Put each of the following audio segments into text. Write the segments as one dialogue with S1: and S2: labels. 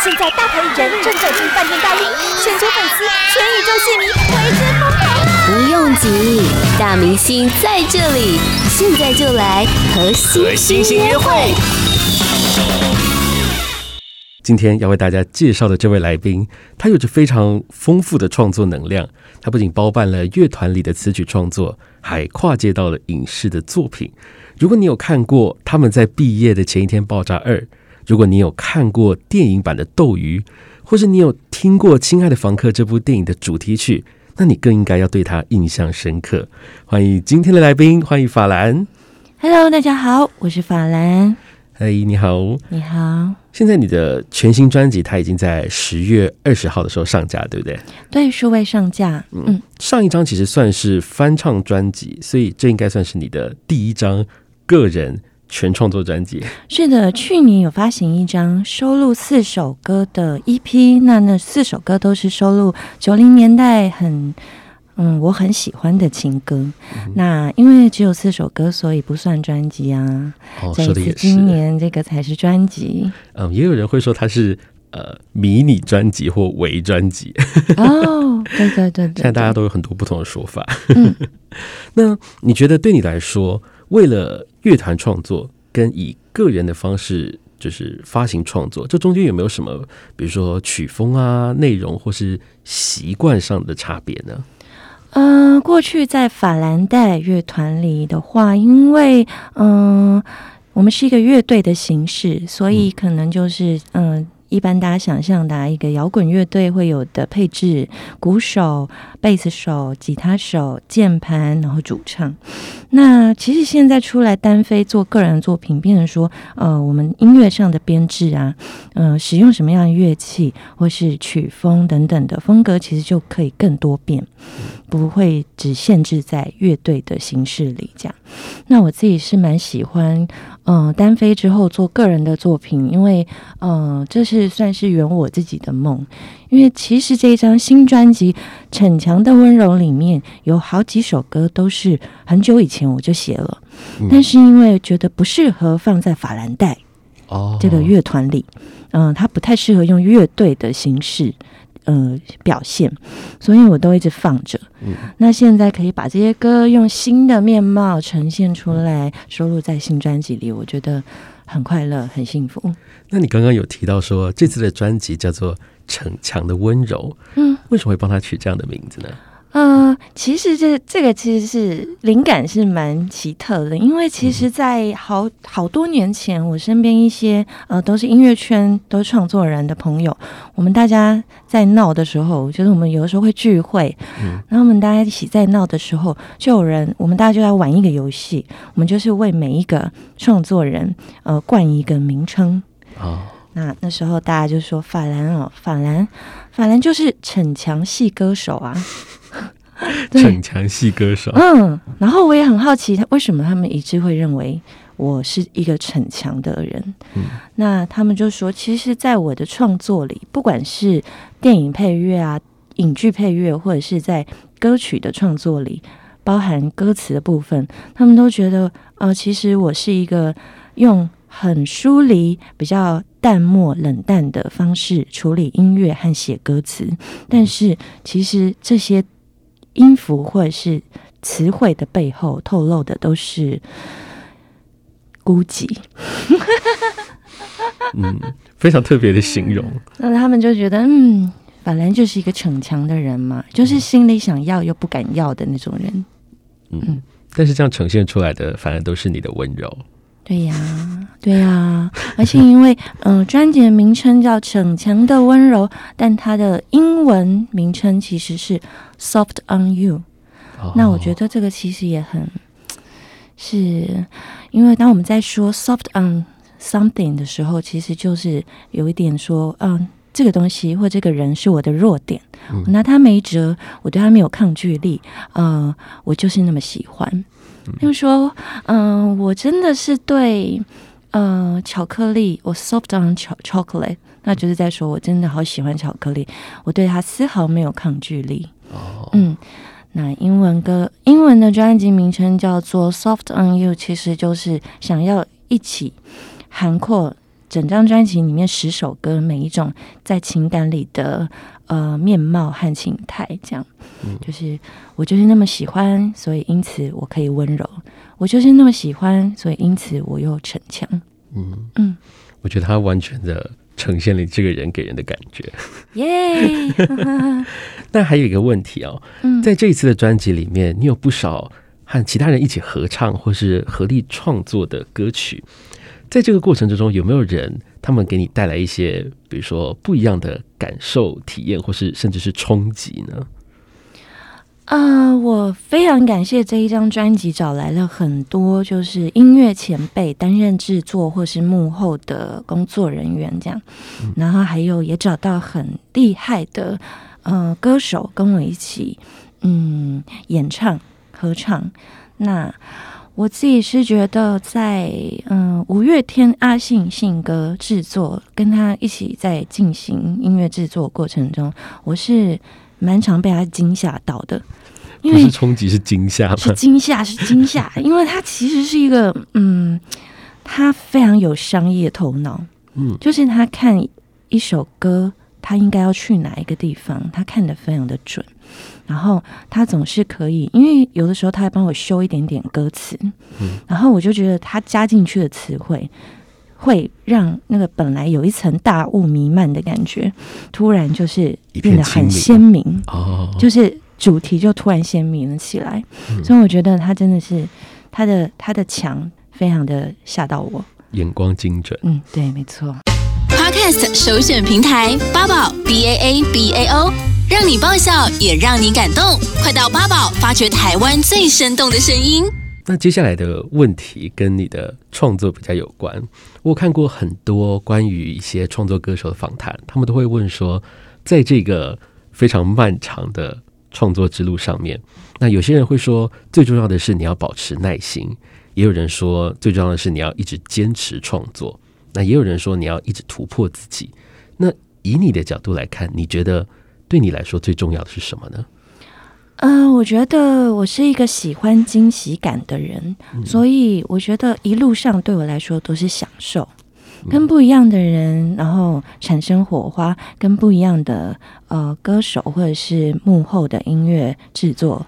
S1: 现在大牌艺人正走进饭店大厅，全球粉丝、全宇宙戏迷为之疯狂啊！
S2: 不用急，大明星在这里，现在就来和星星约会。
S3: 今天要为大家介绍的这位来宾，他有着非常丰富的创作能量。他不仅包办了乐团里的词曲创作，还跨界到了影视的作品。如果你有看过他们在毕业的前一天爆炸二，如果你有看过电影版的斗鱼，或是你有听过《亲爱的房客》这部电影的主题曲，那你更应该要对它印象深刻。欢迎今天的来宾，欢迎法兰。
S4: Hello，大家好，我是法兰。
S3: 嗨，你好，
S4: 你好。
S3: 现在你的全新专辑，它已经在十月二十号的时候上架，对不对？
S4: 对，数位上架。嗯，
S3: 上一张其实算是翻唱专辑，所以这应该算是你的第一张个人全创作专辑。
S4: 是的，去年有发行一张收录四首歌的 EP，那那四首歌都是收录九零年代很。嗯，我很喜欢的情歌。嗯、那因为只有四首歌，所以不算专辑啊。
S3: 哦，说的也是。
S4: 今年这个才是专辑。
S3: 嗯，也有人会说它是呃迷你专辑或微专辑。
S4: 哦，对对对对，对。
S3: 现在大家都有很多不同的说法。嗯、那你觉得对你来说，为了乐团创作跟以个人的方式就是发行创作，这中间有没有什么，比如说曲风啊、内容或是习惯上的差别呢？
S4: 嗯、呃，过去在法兰黛乐团里的话，因为嗯、呃，我们是一个乐队的形式，所以可能就是嗯。呃一般大家想象的一个摇滚乐队会有的配置：鼓手、贝斯手、吉他手、键盘，然后主唱。那其实现在出来单飞做个人作品，变成说，呃，我们音乐上的编制啊，呃，使用什么样的乐器或是曲风等等的风格，其实就可以更多变，不会只限制在乐队的形式里。这样，那我自己是蛮喜欢。嗯，单飞之后做个人的作品，因为嗯，这是算是圆我自己的梦。因为其实这一张新专辑《逞强的温柔》里面有好几首歌都是很久以前我就写了，嗯、但是因为觉得不适合放在法兰黛哦这个乐团里，嗯，它不太适合用乐队的形式。呃，表现，所以我都一直放着。嗯，那现在可以把这些歌用新的面貌呈现出来，收录在新专辑里，我觉得很快乐，很幸福。
S3: 那你刚刚有提到说，这次的专辑叫做《逞强的温柔》，嗯，为什么会帮他取这样的名字呢？
S4: 呃，其实这这个其实是灵感是蛮奇特的，因为其实，在好好多年前，我身边一些呃都是音乐圈都创作人的朋友，我们大家在闹的时候，就是我们有的时候会聚会，嗯，然后我们大家一起在闹的时候，就有人我们大家就在玩一个游戏，我们就是为每一个创作人呃冠一个名称哦。那那时候大家就说法兰哦，法兰，法兰就是逞强系歌手啊。
S3: 逞强系歌手，
S4: 嗯，然后我也很好奇，他为什么他们一致会认为我是一个逞强的人？嗯，那他们就说，其实，在我的创作里，不管是电影配乐啊、影剧配乐，或者是在歌曲的创作里，包含歌词的部分，他们都觉得，呃，其实我是一个用很疏离、比较淡漠、冷淡的方式处理音乐和写歌词，但是其实这些。音符或者是词汇的背后透露的都是孤寂，
S3: 嗯，非常特别的形容。
S4: 那他们就觉得，嗯，本来就是一个逞强的人嘛，就是心里想要又不敢要的那种人。
S3: 嗯，嗯，但是这样呈现出来的，反而都是你的温柔。
S4: 对呀，对呀，而且因为嗯，专辑的名称叫《逞强的温柔》，但它的英文名称其实是《Soft on You》。哦。那我觉得这个其实也很，是因为当我们在说 “soft on something” 的时候，其实就是有一点说，嗯，这个东西或这个人是我的弱点，嗯，我拿他没辙，我对他没有抗拒力，呃，我就是那么喜欢。就说，嗯、呃，我真的是对，呃，巧克力，我 soft on chocolate，那就是在说我真的好喜欢巧克力，我对它丝毫没有抗拒力。哦，嗯，那英文歌，英文的专辑名称叫做 Soft on You，其实就是想要一起涵括整张专辑里面十首歌，每一种在情感里的呃面貌和情态，这样，嗯，就是我就是那么喜欢，所以因此我可以温柔；我就是那么喜欢，所以因此我又逞强。嗯嗯，
S3: 我觉得他完全的呈现了这个人给人的感觉。
S4: 耶！
S3: 那还有一个问题哦，在这一次的专辑里面，你有不少和其他人一起合唱或是合力创作的歌曲。在这个过程之中，有没有人他们给你带来一些，比如说不一样的感受、体验，或是甚至是冲击呢？
S4: 啊、呃，我非常感谢这一张专辑找来了很多就是音乐前辈担任制作或是幕后的工作人员，这样，然后还有也找到很厉害的呃歌手跟我一起嗯演唱合唱，那。我自己是觉得在，在嗯五月天阿信信哥制作，跟他一起在进行音乐制作过程中，我是蛮常被他惊吓到的。因为
S3: 不是冲击，是惊吓，
S4: 是惊吓，是惊吓。因为他其实是一个，嗯，他非常有商业头脑，嗯，就是他看一首歌，他应该要去哪一个地方，他看得非常的准。然后他总是可以，因为有的时候他还帮我修一点点歌词，嗯，然后我就觉得他加进去的词汇会让那个本来有一层大雾弥漫的感觉，突然就是变得很鲜明。哦，就是主题就突然鲜明了起来，嗯，所以我觉得他真的是他的他的强非常的吓到我，
S3: 眼光精准，
S4: 嗯，对，没错。
S2: Podcast 首选平台八宝 B A A B A O。让你爆笑，也让你感动。快到八宝发掘台湾最生动的声音。
S3: 那接下来的问题跟你的创作比较有关。我看过很多关于一些创作歌手的访谈，他们都会问说，在这个非常漫长的创作之路上面，那有些人会说，最重要的是你要保持耐心；也有人说，最重要的是你要一直坚持创作。那也有人说，你要一直突破自己。那以你的角度来看，你觉得？对你来说最重要的是什么呢？
S4: 嗯、呃，我觉得我是一个喜欢惊喜感的人，嗯，所以我觉得一路上对我来说都是享受，跟不一样的人，然后产生火花，跟不一样的呃歌手或者是幕后的音乐制作，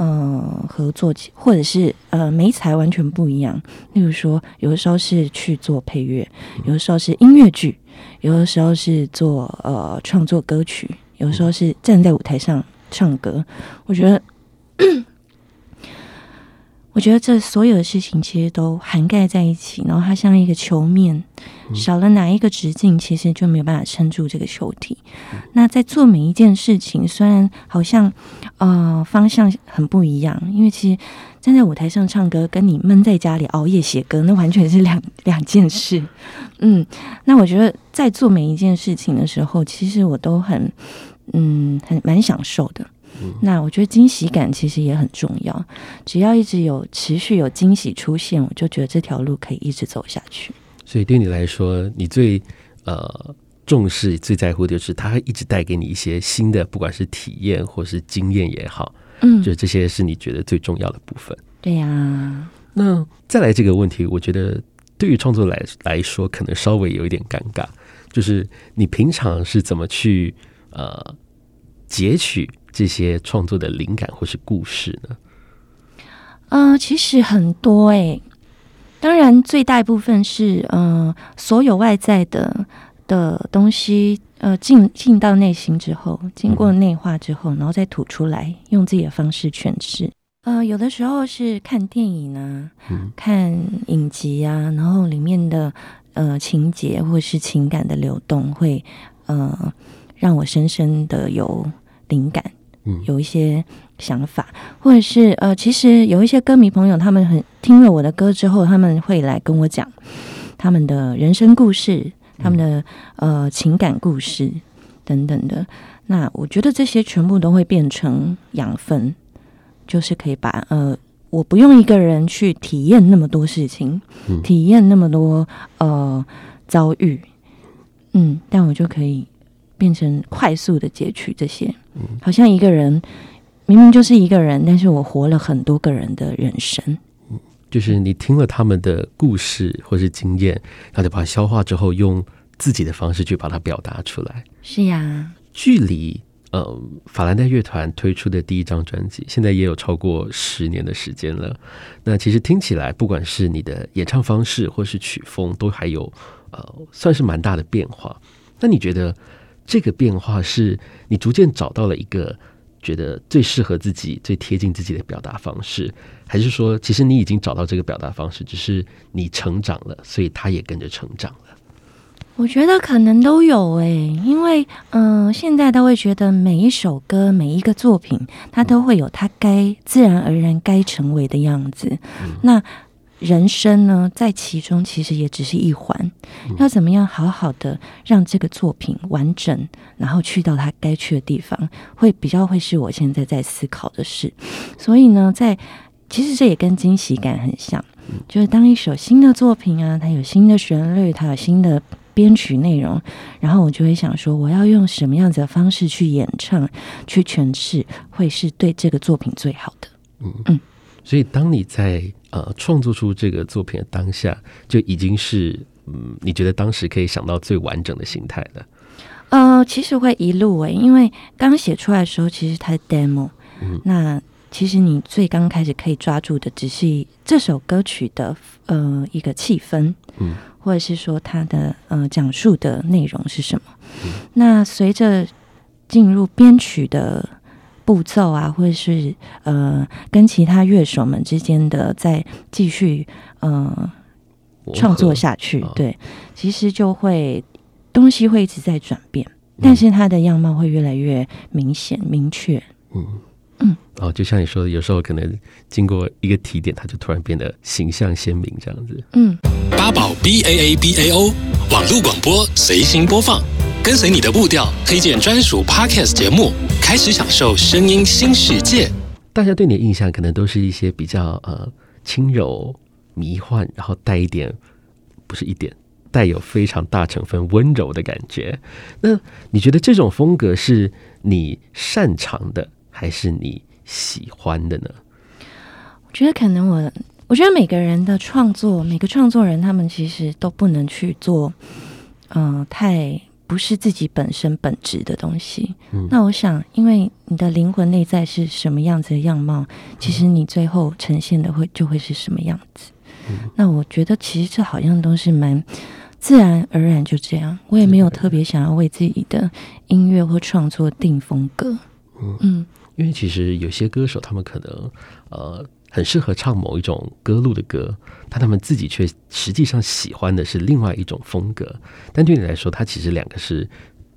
S4: 呃合作，或者是呃媒材完全不一样。例如说，有的时候是去做配乐，有的时候是音乐剧，有的时候是做呃创作歌曲。有时候是站在舞台上唱歌，我觉得，我觉得这所有的事情其实都涵盖在一起，然后它像一个球面，少了哪一个直径，其实就没有办法撑住这个球体。那在做每一件事情，虽然好像呃方向很不一样，因为其实站在舞台上唱歌，跟你闷在家里熬夜写歌，那完全是两 两件事。嗯，那我觉得在做每一件事情的时候，其实我都很。嗯，很蛮享受的。嗯，那我觉得惊喜感其实也很重要。只要一直有持续有惊喜出现，我就觉得这条路可以一直走下去。
S3: 所以对你来说，你最呃重视、最在乎的就是它一直带给你一些新的，不管是体验或是经验也好。嗯，就这些是你觉得最重要的部分。
S4: 对呀，啊。
S3: 那再来这个问题，我觉得对于创作来来说，可能稍微有一点尴尬，就是你平常是怎么去？呃，截取这些创作的灵感或是故事呢？
S4: 呃，其实很多哎、欸，当然最大一部分是呃，所有外在的的东西呃进进到内心之后，经过内化之后，然后再吐出来，用自己的方式诠释。呃，有的时候是看电影啊，嗯、看影集啊，然后里面的呃情节或是情感的流动会呃。让我深深的有灵感，嗯，有一些想法，或者是呃，其实有一些歌迷朋友，他们很听了我的歌之后，他们会来跟我讲他们的人生故事，他们的呃情感故事等等的。那我觉得这些全部都会变成养分，就是可以把呃，我不用一个人去体验那么多事情，嗯，体验那么多呃遭遇，嗯，但我就可以。变成快速的截取这些，好像一个人明明就是一个人，但是我活了很多个人的人生。
S3: 就是你听了他们的故事或是经验，然后就把它消化之后，用自己的方式去把它表达出来。
S4: 是呀，
S3: 距离呃法兰黛乐团推出的第一张专辑，现在也有超过十年的时间了。那其实听起来，不管是你的演唱方式或是曲风，都还有呃算是蛮大的变化。那你觉得这个变化是你逐渐找到了一个？觉得最适合自己、最贴近自己的表达方式，还是说，其实你已经找到这个表达方式，只是你成长了，所以他也跟着成长了。
S4: 我觉得可能都有诶、欸，因为嗯、呃，现在都会觉得每一首歌、每一个作品，它都会有它该自然而然该成为的样子。嗯、那。人生呢，在其中其实也只是一环，要怎么样好好的让这个作品完整，然后去到它该去的地方，会比较会是我现在在思考的事。所以呢，在其实这也跟惊喜感很像，就是当一首新的作品啊，它有新的旋律，它有新的编曲内容，然后我就会想说，我要用什么样子的方式去演唱、去诠释，会是对这个作品最好的。嗯嗯，
S3: 所以当你在。呃，创作出这个作品的当下，就已经是嗯，你觉得当时可以想到最完整的形态了。
S4: 呃，其实会一路诶，因为刚写出来的时候，其实它是 demo。嗯，那其实你最刚开始可以抓住的，只是这首歌曲的呃一个气氛，嗯，或者是说它的呃讲述的内容是什么。嗯，那随着进入编曲的。步骤啊，或者是呃，跟其他乐手们之间的再继续呃创作下去，哦、对，其实就会东西会一直在转变，嗯、但是它的样貌会越来越明显明确。嗯。嗯，
S3: 哦，就像你说的，有时候可能经过一个提点，它就突然变得形象鲜明这样子。嗯，八宝 B A A B A O 网络广播随心播放。跟随你的步调，推荐专属 Podcast 节目，开始享受声音新世界。大家对你的印象可能都是一些比较呃轻柔、迷幻，然后带一点不是一点，带有非常大成分温柔的感觉。那你觉得这种风格是你擅长的，还是你喜欢的呢？
S4: 我觉得可能我，我觉得每个人的创作，每个创作人他们其实都不能去做，嗯、呃，太。不是自己本身本质的东西。嗯，那我想，因为你的灵魂内在是什么样子的样貌，其实你最后呈现的会就会是什么样子。嗯，那我觉得其实这好像都是蛮自然而然就这样。我也没有特别想要为自己的音乐或创作定风格。嗯，嗯，
S3: 因为其实有些歌手他们可能呃。很适合唱某一种歌路的歌，但他们自己却实际上喜欢的是另外一种风格。但对你来说，它其实两个是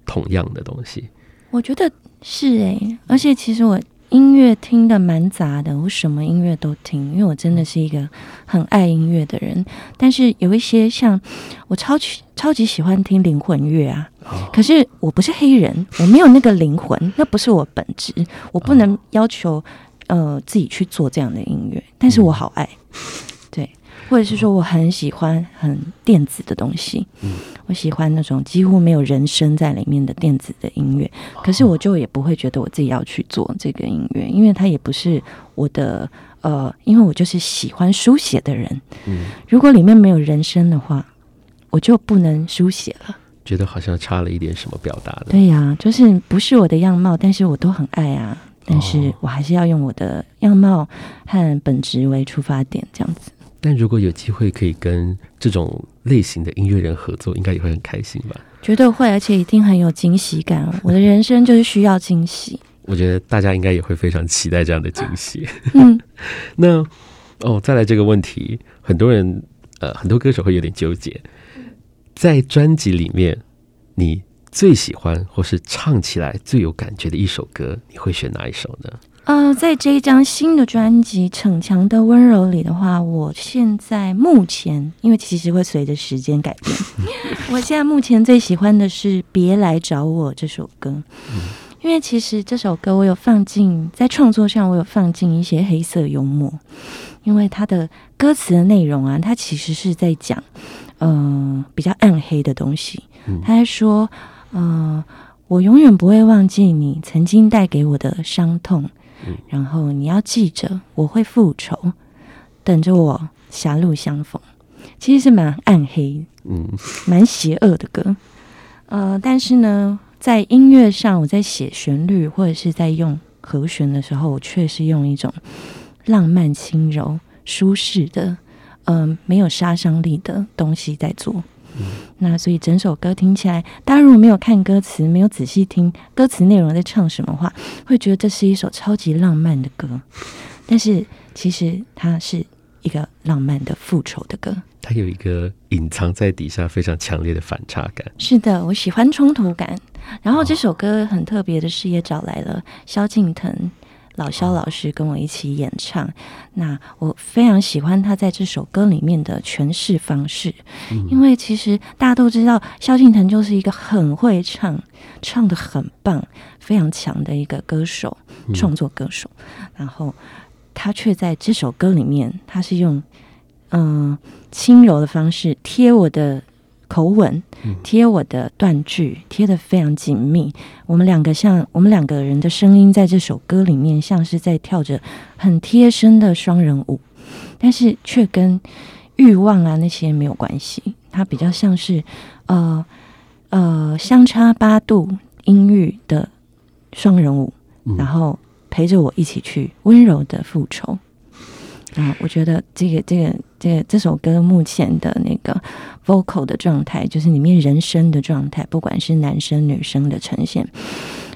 S3: 同样的东西。
S4: 我觉得是诶、欸，而且其实我音乐听的蛮杂的，我什么音乐都听，因为我真的是一个很爱音乐的人。但是有一些像我超级超级喜欢听灵魂乐啊，哦、可是我不是黑人，我没有那个灵魂，那不是我本质，我不能要求。呃，自己去做这样的音乐，但是我好爱，嗯、对，或者是说我很喜欢很电子的东西，嗯，我喜欢那种几乎没有人声在里面的电子的音乐，可是我就也不会觉得我自己要去做这个音乐，因为它也不是我的，呃，因为我就是喜欢书写的人，嗯，如果里面没有人声的话，我就不能书写了，
S3: 觉得好像差了一点什么表达的，
S4: 对呀、啊，就是不是我的样貌，但是我都很爱啊。但是我还是要用我的样貌和本职为出发点，这样子。
S3: 但如果有机会可以跟这种类型的音乐人合作，应该也会很开心吧？
S4: 绝对会，而且一定很有惊喜感。我的人生就是需要惊喜。
S3: 我觉得大家应该也会非常期待这样的惊喜。嗯，那哦，再来这个问题，很多人呃，很多歌手会有点纠结，在专辑里面你。最喜欢或是唱起来最有感觉的一首歌，你会选哪一首呢？
S4: 呃，在这一张新的专辑《逞强的温柔》里的话，我现在目前，因为其实会随着时间改变，我现在目前最喜欢的是《别来找我》这首歌，嗯、因为其实这首歌我有放进在创作上，我有放进一些黑色幽默，因为它的歌词的内容啊，它其实是在讲，嗯、呃，比较暗黑的东西，他还说。嗯、呃，我永远不会忘记你曾经带给我的伤痛，嗯、然后你要记着，我会复仇，等着我狭路相逢》，其实是蛮暗黑，
S3: 嗯，
S4: 蛮邪恶的歌。呃，但是呢，在音乐上，我在写旋律或者是在用和弦的时候，我却是用一种浪漫、轻柔、舒适的，嗯、呃，没有杀伤力的东西在做。嗯、那所以整首歌听起来，大家如果没有看歌词，没有仔细听歌词内容在唱什么话，会觉得这是一首超级浪漫的歌。但是其实它是一个浪漫的复仇的歌。
S3: 它有一个隐藏在底下非常强烈的反差感。
S4: 是的，我喜欢冲突感。然后这首歌很特别的是，也找来了萧敬腾老萧老师跟我一起演唱。那我非常喜欢他在这首歌里面的诠释方式，嗯、因为其实大家都知道，萧敬腾就是一个很会唱、唱的很棒、非常强的一个歌手，创作歌手。嗯、然后他却在这首歌里面，他是用。嗯，轻柔的方式贴我的口吻，贴我的断句，贴的非常紧密。我们两个像我们两个人的声音，在这首歌里面像是在跳着很贴身的双人舞，但是却跟欲望啊那些没有关系。它比较像是呃呃相差八度音域的双人舞，然后陪着我一起去温柔的复仇。啊，我觉得这个这个这个这首歌目前的那个 vocal 的状态，就是里面人声的状态，不管是男生女生的呈现，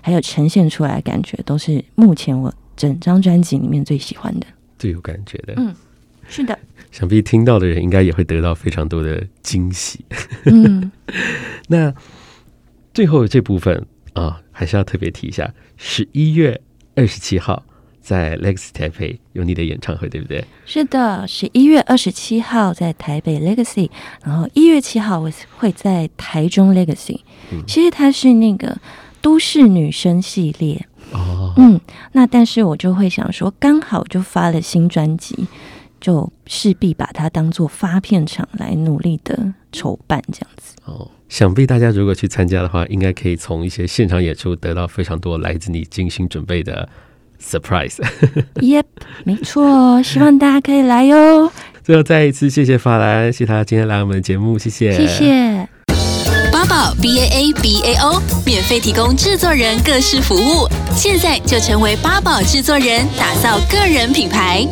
S4: 还有呈现出来的感觉，都是目前我整张专辑里面最喜欢的，
S3: 最有感觉的。
S4: 嗯，是的。
S3: 想必听到的人应该也会得到非常多的惊喜。
S4: 嗯，
S3: 那最后这部分啊，还是要特别提一下，十一月二十七号。在 Legacy 台北有你的演唱会，对不对？
S4: 是的，十一月二十七号在台北 Legacy，然后一月七号我会在台中 Legacy。嗯，其实它是那个都市女生系列
S3: 哦。
S4: 嗯，那但是我就会想说，刚好就发了新专辑，就势必把它当做发片场来努力的筹办这样子。
S3: 哦，想必大家如果去参加的话，应该可以从一些现场演出得到非常多来自你精心准备的。Surprise，Yep，
S4: 没错，希望大家可以来哟。
S3: 最后再一次谢谢法兰，谢谢他今天来我们的节目，谢谢，
S4: 谢谢。
S2: 八宝 B A A B A O 免费提供制作人各式服务，现在就成为八宝制作人，打造个人品牌。